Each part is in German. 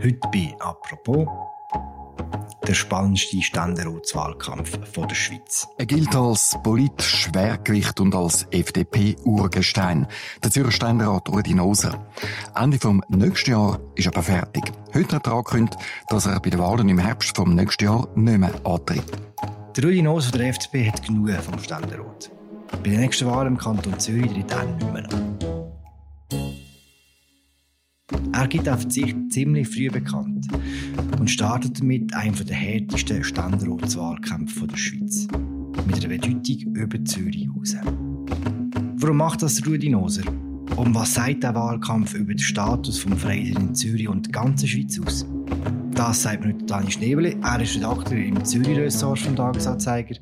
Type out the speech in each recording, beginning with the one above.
Heute bei «Apropos» der spannendste Ständeratswahlkampf der Schweiz. Er gilt als politisch Schwergewicht und als FDP-Urgestein. Der Zürcher Ständerat Rudi Noser. Ende vom nächsten Jahr ist er aber fertig. Heute hat er angekündigt, dass er bei den Wahlen im Herbst vom nächsten Jahr nicht mehr antritt. Der Rudi Noser der FDP hat genug vom Ständerat. Bei den nächsten Wahlen im Kanton Zürich tritt er nicht mehr an. Er gibt auf sich ziemlich früh bekannt und startet damit einen der härtesten Ständeratswahlkämpfe der Schweiz. Mit einer Bedeutung über Zürich raus. Warum macht das Rudi Noser? Und was sagt der Wahlkampf über den Status des Freisinn in Zürich und der ganzen Schweiz aus? Das sagt mir Dani Schnebeli. Er ist Redakteur im Zürich-Ressort vom Tagesanzeiger.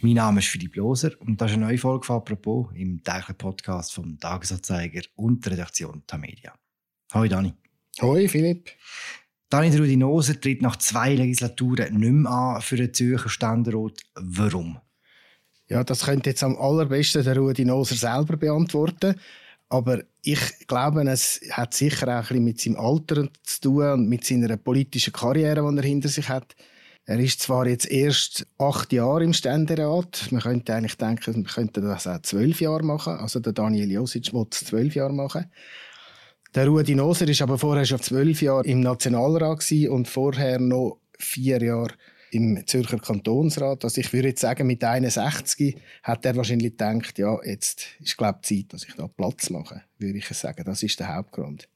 Mein Name ist Philipp Loser und das ist eine neue Folge von «Apropos» im täglichen Podcast vom Tagesanzeiger und der Redaktion Tamedia. Hoi Dani. Hoi Philipp. Dani Rudi Noser tritt nach zwei Legislaturen nicht mehr an für den Zürcher Ständerat. Warum? Ja, das könnte jetzt am allerbesten der Rudi Noser selber beantworten. Aber ich glaube, es hat sicher auch ein bisschen mit seinem Alter zu tun und mit seiner politischen Karriere, die er hinter sich hat. Er ist zwar jetzt erst acht Jahre im Ständerat. Man könnte eigentlich denken, man könnte das auch zwölf Jahre machen. Also der Daniel Josic will es zwölf Jahre machen. Der Rudi Noser ist aber vorher schon zwölf Jahre im Nationalrat und vorher noch vier Jahre im Zürcher Kantonsrat. Also ich würde jetzt sagen, mit 61 hat er wahrscheinlich gedacht, ja, jetzt ist glaube ich Zeit, dass ich da Platz mache, würde ich sagen. Das ist der Hauptgrund.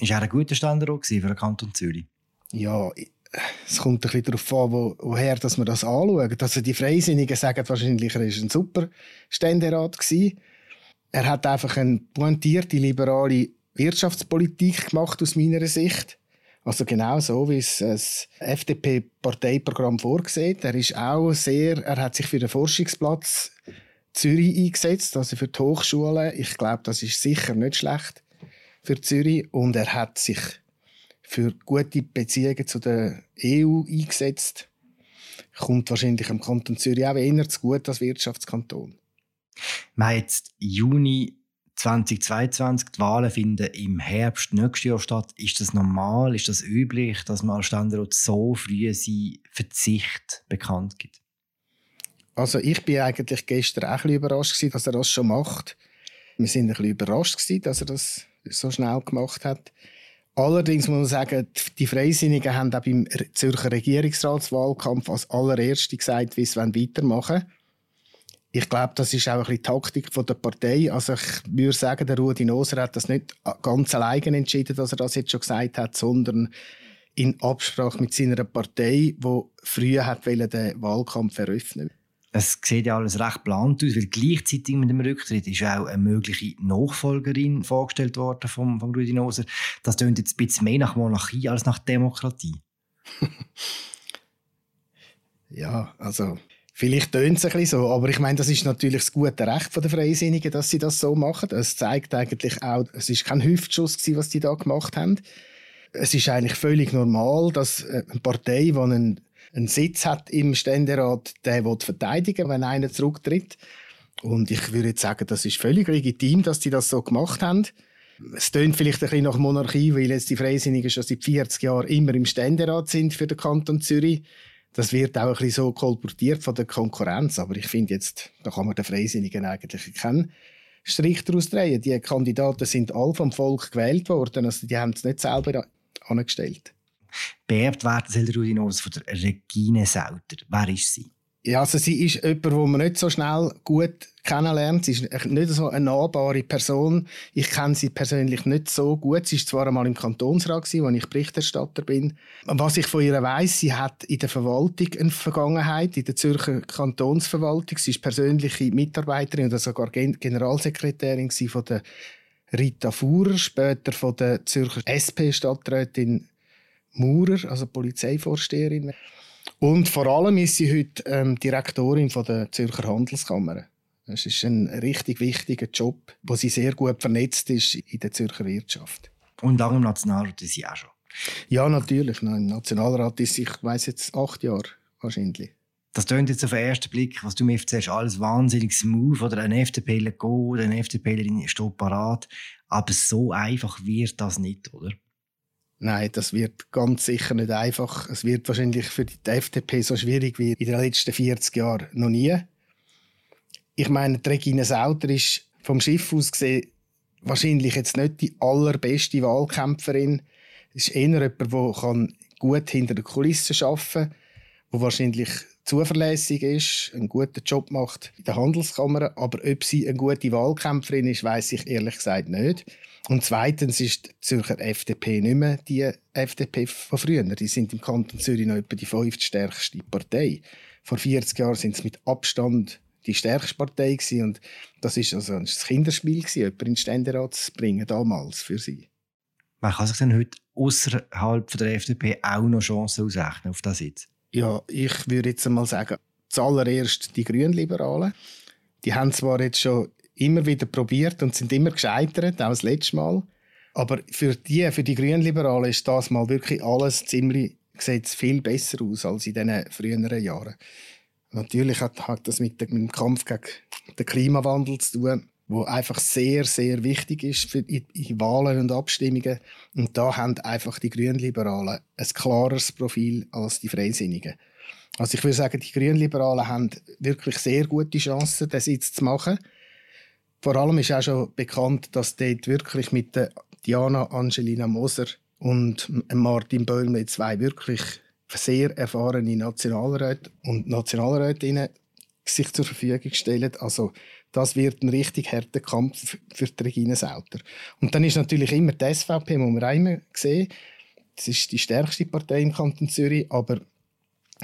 Ist er ein guter Ständerat für den Kanton Zürich? Ja, es kommt ein bisschen darauf an, wo, woher dass wir das anschauen. Also die Freisinnigen sagen wahrscheinlich, er war ein super Ständerat. Er hat einfach eine pointierte, liberale Wirtschaftspolitik gemacht aus meiner Sicht. Also genau so, wie es das FDP-Parteiprogramm vorsieht. Er ist auch sehr, er hat sich für den Forschungsplatz Zürich eingesetzt, also für die Hochschulen. Ich glaube, das ist sicher nicht schlecht für Zürich. Und er hat sich für gute Beziehungen zu der EU eingesetzt. Kommt wahrscheinlich im Kanton Zürich auch eher zu gut als Wirtschaftskanton. Wir haben jetzt Juni 2022, die Wahlen finden im Herbst nächstes Jahr statt. Ist das normal? Ist das üblich, dass man als Ständerat so früh seinen Verzicht bekannt gibt? Also ich bin eigentlich gestern auch ein überrascht gewesen, dass er das schon macht. Wir sind ein bisschen überrascht gewesen, dass er das so schnell gemacht hat. Allerdings muss man sagen, die Freisinnigen haben auch beim Zürcher Regierungsratswahlkampf als allererste gesagt, wie sie weitermachen wollen. Ich glaube, das ist auch ein bisschen die Taktik der Partei. Also ich würde sagen, der Rudi Noser hat das nicht ganz alleine entschieden, dass er das jetzt schon gesagt hat, sondern in Absprache mit seiner Partei, wo früher hat den Wahlkampf eröffnen. Es sieht ja alles recht plant aus, weil gleichzeitig mit dem Rücktritt ist auch eine mögliche Nachfolgerin vorgestellt worden vom, vom Rudi Noser. Das klingt jetzt ein bisschen mehr nach Monarchie als nach Demokratie. ja, also Vielleicht tönt es ein bisschen so, aber ich meine, das ist natürlich das gute Recht der Freisinnigen, dass sie das so machen. Es zeigt eigentlich auch, es ist kein Hüftschuss gewesen, was die da gemacht haben. Es ist eigentlich völlig normal, dass äh, eine Partei, die einen, einen Sitz hat im Ständerat, der will verteidigen, wenn einer zurücktritt. Und ich würde jetzt sagen, das ist völlig legitim, dass die das so gemacht haben. Es tönt vielleicht ein bisschen nach Monarchie, weil jetzt die Freisinnigen schon seit 40 Jahren immer im Ständerat sind für den Kanton Zürich das wird auch ein bisschen so kolportiert von der Konkurrenz. Aber ich finde jetzt, da kann man den Freisinnigen eigentlich keinen Strich daraus drehen. Die Kandidaten sind alle vom Volk gewählt worden. Also die haben es nicht selber angestellt. Beerbt werden soll Rudi Nors von der Regine Sauter. Wer ist sie? Ja, also sie ist jemand, den man nicht so schnell gut kennenlernt. Sie ist nicht so eine nahbare Person. Ich kenne sie persönlich nicht so gut. Sie ist zwar einmal im Kantonsrat gewesen, wo ich Berichterstatter bin. Was ich von ihr weiß, sie hat in der Verwaltung eine Vergangenheit, in der Zürcher Kantonsverwaltung. Sie ist persönliche Mitarbeiterin oder sogar Generalsekretärin von der Rita Fuhrer, später von der Zürcher SP-Stadträtin Maurer, also Polizeivorsteherin. Und vor allem ist sie heute ähm, Direktorin von der Zürcher Handelskammer. Das ist ein richtig wichtiger Job, wo sie sehr gut vernetzt ist in der Zürcher Wirtschaft. Und lange im Nationalrat ist sie auch schon? Ja, natürlich. Im Nationalrat ist sie, ich weiss jetzt, acht Jahre wahrscheinlich. Das tönt jetzt auf den ersten Blick, was du mir erzählst, alles wahnsinniges Move oder ein FDPler geht oder eine FDPlerin steht parat. Aber so einfach wird das nicht, oder? Nein, das wird ganz sicher nicht einfach. Es wird wahrscheinlich für die FDP so schwierig wie in den letzten 40 Jahren noch nie. Ich meine, Regina Sauter ist vom Schiff aus gesehen wahrscheinlich jetzt nicht die allerbeste Wahlkämpferin. Es ist eher jemand, der gut hinter den Kulissen arbeiten kann, der wahrscheinlich zuverlässig ist, einen guten Job macht in der Handelskammer. Aber ob sie eine gute Wahlkämpferin ist, weiß ich ehrlich gesagt nicht. Und zweitens ist die Zürcher FDP nicht mehr die FDP von früher. Die sind im Kanton Zürich noch etwa die fünftstärkste Partei. Vor 40 Jahren sind sie mit Abstand die stärkste Partei gewesen. und das ist also ein Kinderspiel gewesen, jemanden in den Ständerat zu bringen, damals für sie. Man kann sich dann heute außerhalb der FDP auch noch Chancen ausrechnen auf das jetzt? Ja, ich würde jetzt einmal sagen, zuallererst die Grünliberalen. Die haben zwar jetzt schon immer wieder probiert und sind immer gescheitert, auch das letzte Mal. Aber für die, für die Grünliberalen ist das mal wirklich alles ziemlich, sieht viel besser aus als in den früheren Jahren. Natürlich hat, hat das mit, dem Kampf gegen den Klimawandel zu tun, wo einfach sehr, sehr wichtig ist für in, Wahlen und Abstimmungen. Und da haben einfach die Grünliberalen ein klares Profil als die Freisinnigen. Also ich würde sagen, die Grünliberalen haben wirklich sehr gute Chancen, das jetzt zu machen. Vor allem ist auch schon bekannt, dass dort wirklich mit der Diana Angelina Moser und Martin Böllme zwei wirklich sehr erfahrene Nationalräte und Nationalrätinnen sich zur Verfügung stellen. Also das wird ein richtig harter Kampf für die Regine Sauter. Und dann ist natürlich immer die SVP, muss man auch immer sehen. Das ist die stärkste Partei im Kanton Zürich, aber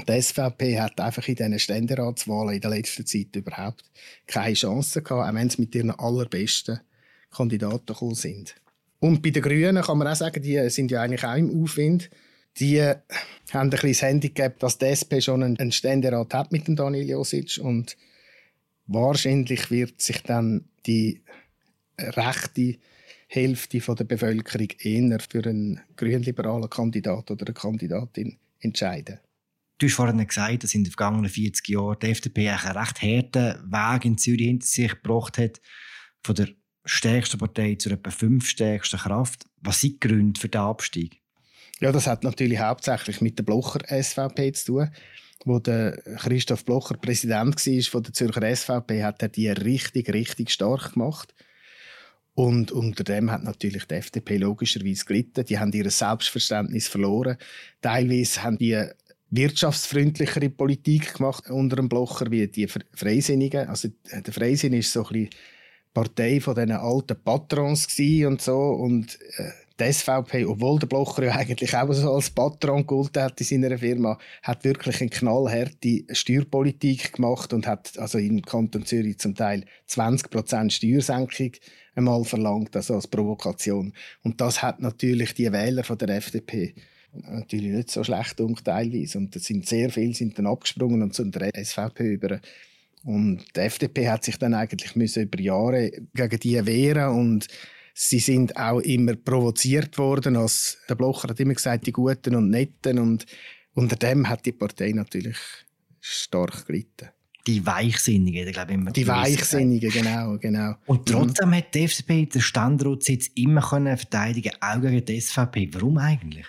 die SVP hat einfach in diesen Ständeratswahlen in der letzten Zeit überhaupt keine Chance gehabt, auch wenn sie mit ihren allerbesten Kandidaten gekommen sind. Und bei den Grünen kann man auch sagen, die sind ja eigentlich auch im Aufwind die haben ein bisschen das Handicap, dass die SP schon einen Ständerat hat mit dem Daniel Josic und wahrscheinlich wird sich dann die rechte Hälfte der Bevölkerung eher für einen grünliberalen Kandidat oder eine Kandidatin entscheiden. Du hast vorhin gesagt, dass in den vergangenen 40 Jahren die FDP einen recht harten Weg in Zürich hinter sich gebracht hat, von der stärksten Partei zur etwa fünfstärksten Kraft. Was sind die Gründe für den Abstieg? Ja, das hat natürlich hauptsächlich mit der Blocher SVP zu tun. Wo der Christoph Blocher Präsident war von der Zürcher SVP, hat er die richtig, richtig stark gemacht. Und unter dem hat natürlich die FDP logischerweise gelitten. Die haben ihr Selbstverständnis verloren. Teilweise haben die wirtschaftsfreundlichere Politik gemacht unter dem Blocher wie die Freisinnigen. Also der Freisinn ist so ein bisschen Partei von diesen alten Patrons und so und äh, die SVP, obwohl der Blocher ja eigentlich auch so als Patron gehalten hat in seiner Firma, hat wirklich eine knallharte Steuerpolitik gemacht und hat also im Kanton Zürich zum Teil 20% Steuersenkung einmal verlangt, also als Provokation. Und das hat natürlich die Wähler von der FDP natürlich nicht so schlecht um teilweise. Und es sind sehr viele sind dann abgesprungen und zu der SVP über. Und die FDP hat sich dann eigentlich müssen über Jahre gegen die wehren und Sie sind auch immer provoziert worden. Als der Blocher hat immer gesagt, die Guten und Netten. Und unter dem hat die Partei natürlich stark gelitten. Die Weichsinnigen, ich glaube immer. Die Weichsinnigen, genau, genau. Und trotzdem mhm. hat die FDP den Standortsitz immer können verteidigen, auch gegen die SVP. Warum eigentlich?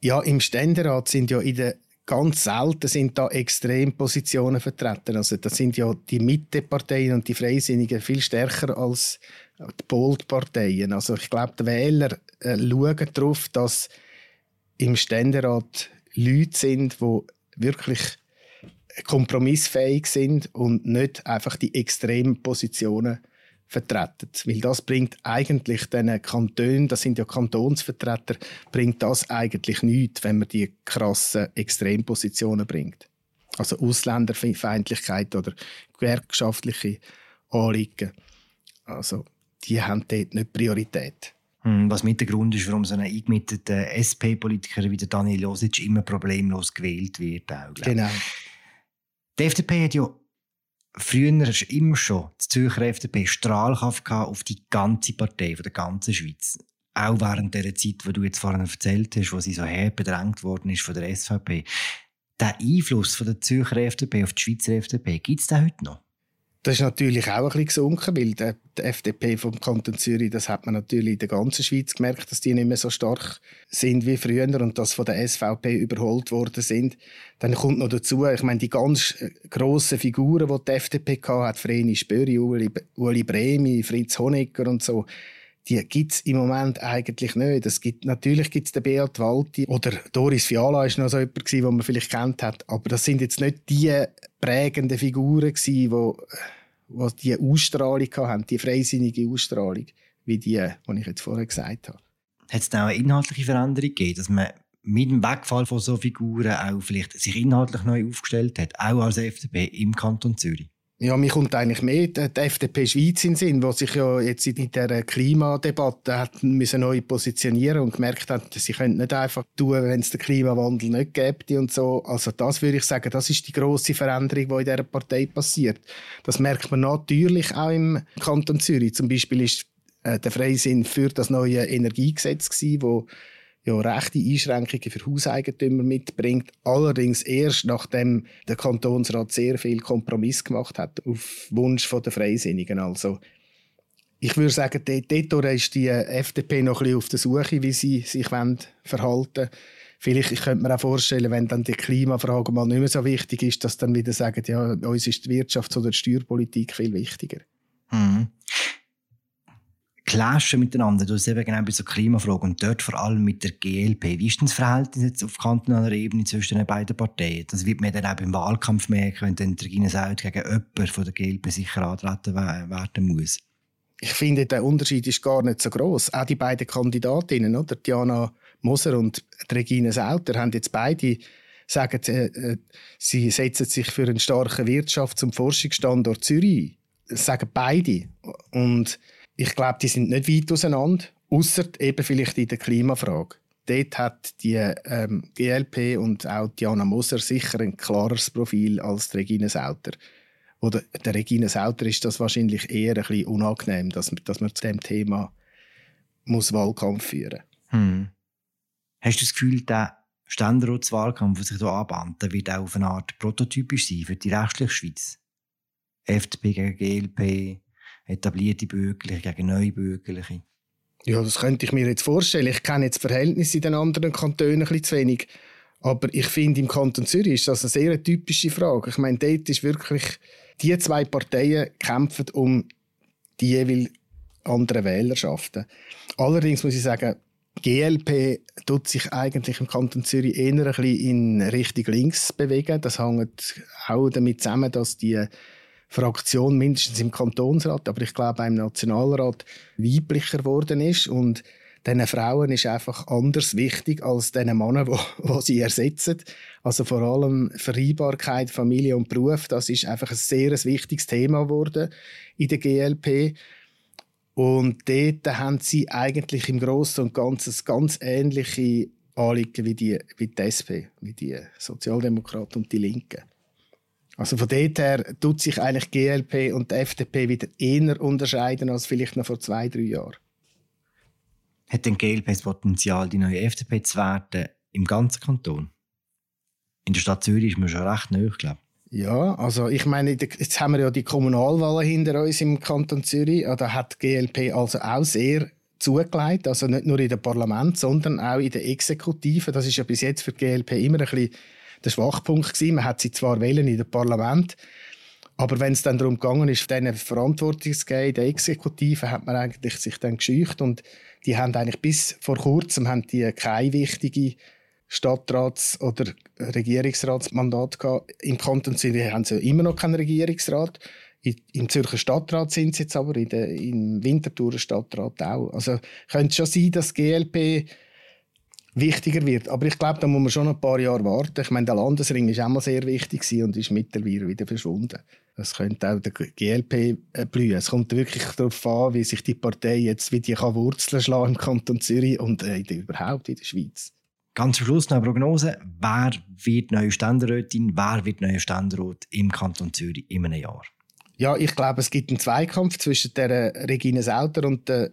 Ja, im Ständerat sind ja in der ganz selten sind da Extrempositionen vertreten. Also das sind ja die Mitteparteien und die Freisinnigen viel stärker als die Bold-Parteien. Also ich glaube, die Wähler äh, schauen darauf, dass im Ständerat Leute sind, die wirklich kompromissfähig sind und nicht einfach die extremen Positionen vertreten. Weil das bringt eigentlich den Kantonen, das sind ja Kantonsvertreter, bringt das eigentlich nichts, wenn man die krassen Extrempositionen bringt. Also Ausländerfeindlichkeit oder gewerkschaftliche Anliegen. Also die haben dort nicht Priorität. Hm, was mit der Grund ist, warum so ein eingemitteter SP-Politiker wie der Daniel Josic immer problemlos gewählt wird. Auch, genau. Die FDP hat ja früher immer schon die Zürcher FDP Strahlkraft auf die ganze Partei, von der ganzen Schweiz. Auch während der Zeit, wo du jetzt vorhin erzählt hast, wo sie so her bedrängt worden ist von der SVP. Der Einfluss von der Zürcher FDP auf die Schweizer FDP, gibt es den heute noch? Das ist natürlich auch ein bisschen gesunken, weil die, die FDP vom Kanton Zürich, das hat man natürlich in der ganzen Schweiz gemerkt, dass die nicht mehr so stark sind wie früher und dass von der SVP überholt worden sind. Dann kommt noch dazu, ich meine, die ganz äh, grossen Figuren, die die FDP hatte, Vreni Spöri, Uli, Uli Bremi, Fritz Honecker und so, die gibt es im Moment eigentlich nicht. Es gibt, natürlich gibt es den Beat Walti oder Doris Fiala ist noch so jemand gewesen, den man vielleicht kennt hat, aber das sind jetzt nicht die prägenden Figuren gewesen, die, die die Ausstrahlung hatten, die freisinnige Ausstrahlung, wie die, die ich jetzt vorher gesagt habe. Hat es da auch eine inhaltliche Veränderung gegeben, dass man mit dem Wegfall von so Figuren auch vielleicht sich inhaltlich neu aufgestellt hat, auch als FDP im Kanton Zürich? Ja, mir kommt eigentlich mehr die, FDP Schweiz in Sinn, die sich ja jetzt in dieser Klimadebatte hat müssen neu positionieren und gemerkt hat, sie können nicht einfach tun, wenn es den Klimawandel nicht gibt und so. Also das würde ich sagen, das ist die große Veränderung, die in dieser Partei passiert. Das merkt man natürlich auch im Kanton Zürich. Zum Beispiel ist äh, der Freisinn für das neue Energiegesetz gewesen, wo ja rechte Einschränkungen für Hauseigentümer mitbringt. Allerdings erst nachdem der Kantonsrat sehr viel Kompromiss gemacht hat auf Wunsch der Freisinnigen. Also ich würde sagen, dort, ist die FDP noch ein auf der Suche, wie sie sich verhalten wollen. Vielleicht ich könnte mir auch vorstellen, wenn dann die Klimafrage mal nicht mehr so wichtig ist, dass dann wieder sagen, ja, uns ist die Wirtschafts- oder die Steuerpolitik viel wichtiger. Mhm clashen miteinander. Du hast eben genau bei so Klimafragen und dort vor allem mit der GLP. Wie ist denn das Verhältnis jetzt auf kantonaler Ebene zwischen den beiden Parteien? Das wird man dann auch im Wahlkampf merken, wenn dann Regina Saud gegen jemanden von der GLP sicher antreten werden muss. Ich finde, der Unterschied ist gar nicht so groß. Auch die beiden Kandidatinnen, oder? Diana Moser und Regina Sauter, haben jetzt beide sagen, äh, äh, sie setzen sich für einen starken Wirtschafts- und Forschungsstandort Zürich. Das sagen beide. Und ich glaube, die sind nicht weit auseinander, außer eben vielleicht in der Klimafrage. Dort hat die ähm, GLP und auch Diana Moser sicher ein klareres Profil als die Regine Sauter. Oder der Regine Sauter ist das wahrscheinlich eher ein bisschen unangenehm, dass, dass man zu dem Thema muss Wahlkampf führen hm. Hast du das Gefühl, der Ständeratswahlkampf, der sich hier anbahnt, wird auch auf eine Art prototypisch sein für die restliche Schweiz? FDP gegen GLP, etablierte Bürgerliche gegen neue Bürgerliche? Ja, das könnte ich mir jetzt vorstellen. Ich kenne jetzt Verhältnisse in den anderen Kantonen ein bisschen zu wenig. Aber ich finde, im Kanton Zürich ist das eine sehr typische Frage. Ich meine, dort ist wirklich, die zwei Parteien kämpfen um die jeweils anderen Wählerschaften. Allerdings muss ich sagen, GLP tut sich eigentlich im Kanton Zürich eher ein bisschen in Richtung links bewegen. Das hängt auch damit zusammen, dass die Fraktion, mindestens im Kantonsrat, aber ich glaube auch im Nationalrat, weiblicher geworden ist. Und diesen Frauen ist einfach anders wichtig als den Männern, die sie ersetzen. Also vor allem Vereinbarkeit, Familie und Beruf, das ist einfach ein sehr wichtiges Thema geworden in der GLP. Und dort haben sie eigentlich im Großen und Ganzen ganz ähnliche Anliegen wie die, wie die SP, wie die Sozialdemokraten und die Linken. Also von dort her tut sich eigentlich GLP und die FDP wieder eher unterscheiden als vielleicht noch vor zwei, drei Jahren. Hat denn GLP das Potenzial, die neue FDP zu werden im ganzen Kanton? In der Stadt Zürich ist man schon recht nahe, glaube ich. Ja, also ich meine, jetzt haben wir ja die Kommunalwahlen hinter uns im Kanton Zürich. Da hat GLP also auch sehr zugelegt, also nicht nur in der Parlament, sondern auch in der Exekutive. Das ist ja bis jetzt für die GLP immer ein bisschen der Schwachpunkt gewesen. Man hat sie zwar wählen in dem Parlament, aber wenn es dann darum gegangen ist, denen Verantwortung zu geben, der Exekutive, hat man eigentlich sich dann gescheucht und die haben eigentlich bis vor kurzem haben die keine wichtige Stadtrats- oder Regierungsratsmandat gehabt. Im Kanton Zürich haben sie immer noch keinen Regierungsrat. Im Zürcher Stadtrat sind sie jetzt aber, in der, im Winterthurer Stadtrat auch. Also könnte schon sein, dass GLP wichtiger wird. Aber ich glaube, da muss man schon ein paar Jahre warten. Ich meine, der Landesring ist auch mal sehr wichtig und ist mittlerweile wieder verschwunden. Das könnte auch der GLP äh, blühen. Es kommt wirklich darauf an, wie sich die Partei jetzt wie die kann Wurzeln schlagen im Kanton Zürich und äh, überhaupt in der Schweiz. Ganz zum Schluss noch eine Prognose. Wer wird neue Ständerätin, wer wird neue Ständerat im Kanton Zürich in einem Jahr? Ja, ich glaube, es gibt einen Zweikampf zwischen der Regine Sauter und der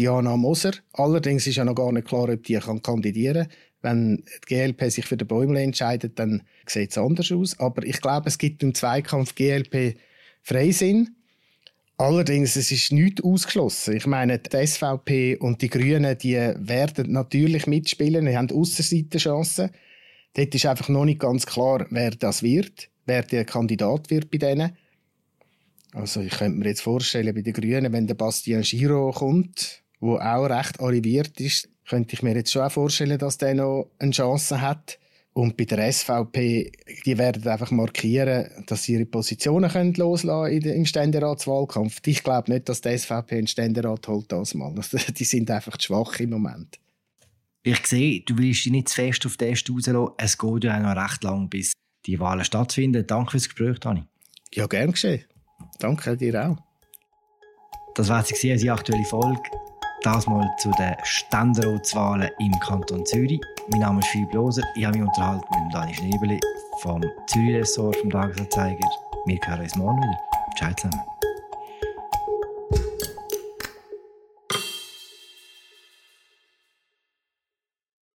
Diana Moser. Allerdings ist ja noch gar nicht klar, ob die kann kandidieren kann. Wenn die GLP sich für den Bäumle entscheidet, dann sieht es anders aus. Aber ich glaube, es gibt im Zweikampf GLP Freisinn. Allerdings, es ist nicht ausgeschlossen. Ich meine, die SVP und die Grünen, die werden natürlich mitspielen. Die haben Aussenseitenchancen. Dort ist einfach noch nicht ganz klar, wer das wird, wer der Kandidat wird bei denen. Also ich könnte mir jetzt vorstellen, bei den Grünen, wenn der Bastien Giraud kommt, wo auch recht arriviert ist, könnte ich mir jetzt schon auch vorstellen, dass der noch eine Chance hat. Und bei der SVP, die werden einfach markieren, dass sie ihre Positionen können loslassen können im Ständeratswahlkampf. Ich glaube nicht, dass die SVP einen Ständerat holt das mal. Die sind einfach zu schwach im Moment. Ich sehe, du willst dich nicht zu fest auf den Äste rauslassen. Es geht ja auch noch recht lang, bis die Wahlen stattfinden. Danke fürs Gespräch, Dani. Ja, gern geschehen. Danke dir auch. Das war sie, unsere aktuelle Folge. Das mal zu den Ständeratswahlen im Kanton Zürich. Mein Name ist Philipp Loser. Ich habe mich unterhalten mit Dani Schnebeli vom Zürich-Ressort vom Tagesanzeiger. Wir hören uns morgen wieder. Ciao zusammen.